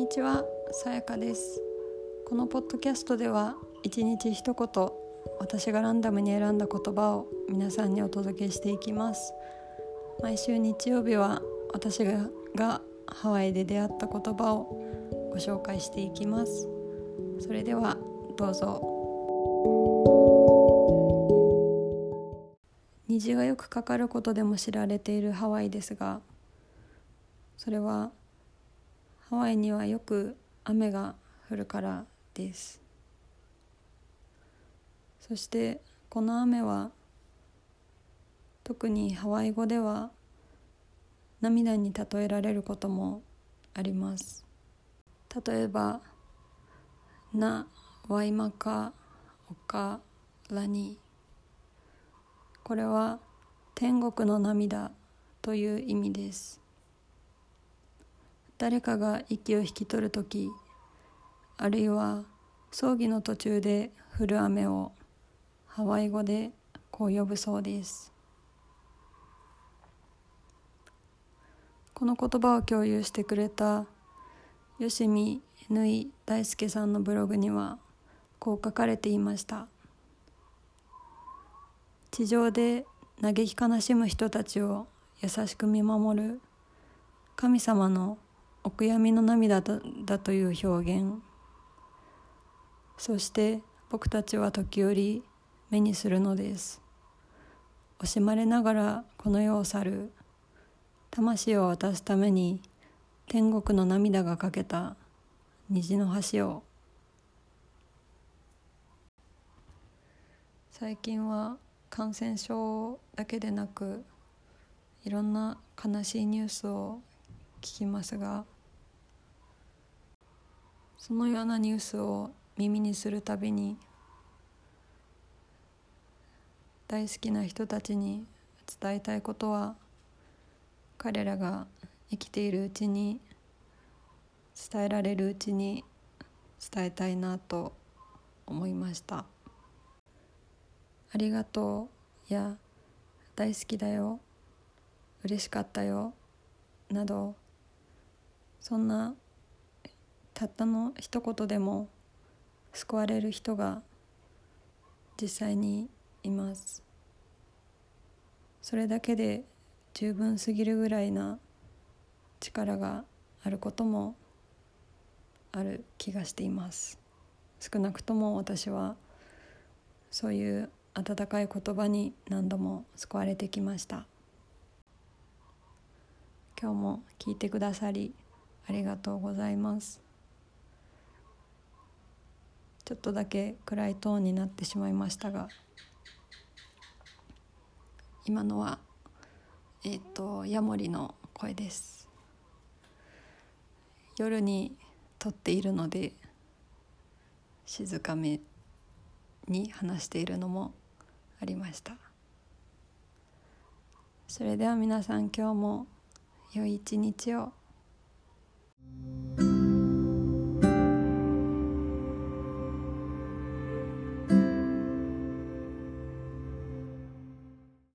にちは、さやかです。このポッドキャストでは一日一言私がランダムに選んだ言葉を皆さんにお届けしていきます。毎週日曜日は私ががハワイで出会った言葉をご紹介していきます。それではどうぞ。虹がよくかかることでも知られているハワイですがそれはハワイにはよく雨が降るからです。そしてこの雨は特にハワイ語では涙に例えられることもあります。例えば「なワイマカオカラニ」これは天国の涙という意味です。誰かが息を引き取る時あるいは葬儀の途中で降る雨をハワイ語でこう呼ぶそうです。この言葉を共有してくれた吉見縫い大輔さんのブログにはこう書かれていました。地上で嘆き悲しむ人たちを優しく見守る神様のお悔やみの涙だという表現。そして僕たちは時折目にするのです。惜しまれながらこの世を去る。魂を渡すために天国の涙がかけた。虹の橋を。最近は感染症だけでなくいろんな悲しいニュースを聞きますがそのようなニュースを耳にするたびに大好きな人たちに伝えたいことは彼らが生きているうちに伝えられるうちに伝えたいなと思いました。ありがとうや大好きだよ嬉しかったよなどそんなたったの一言でも救われる人が実際にいます。それだけで十分すぎるぐらいな力があることもある気がしています。少なくとも私はそういう温かい言葉に何度も救われてきました。今日も聞いてくださりありがとうございます。ちょっとだけ暗いトーンになってしまいましたが今のはえっ、ー、とヤモリの声です。夜に撮っているので静かめに話しているのもありました。それでは皆さん今日も良い一日を。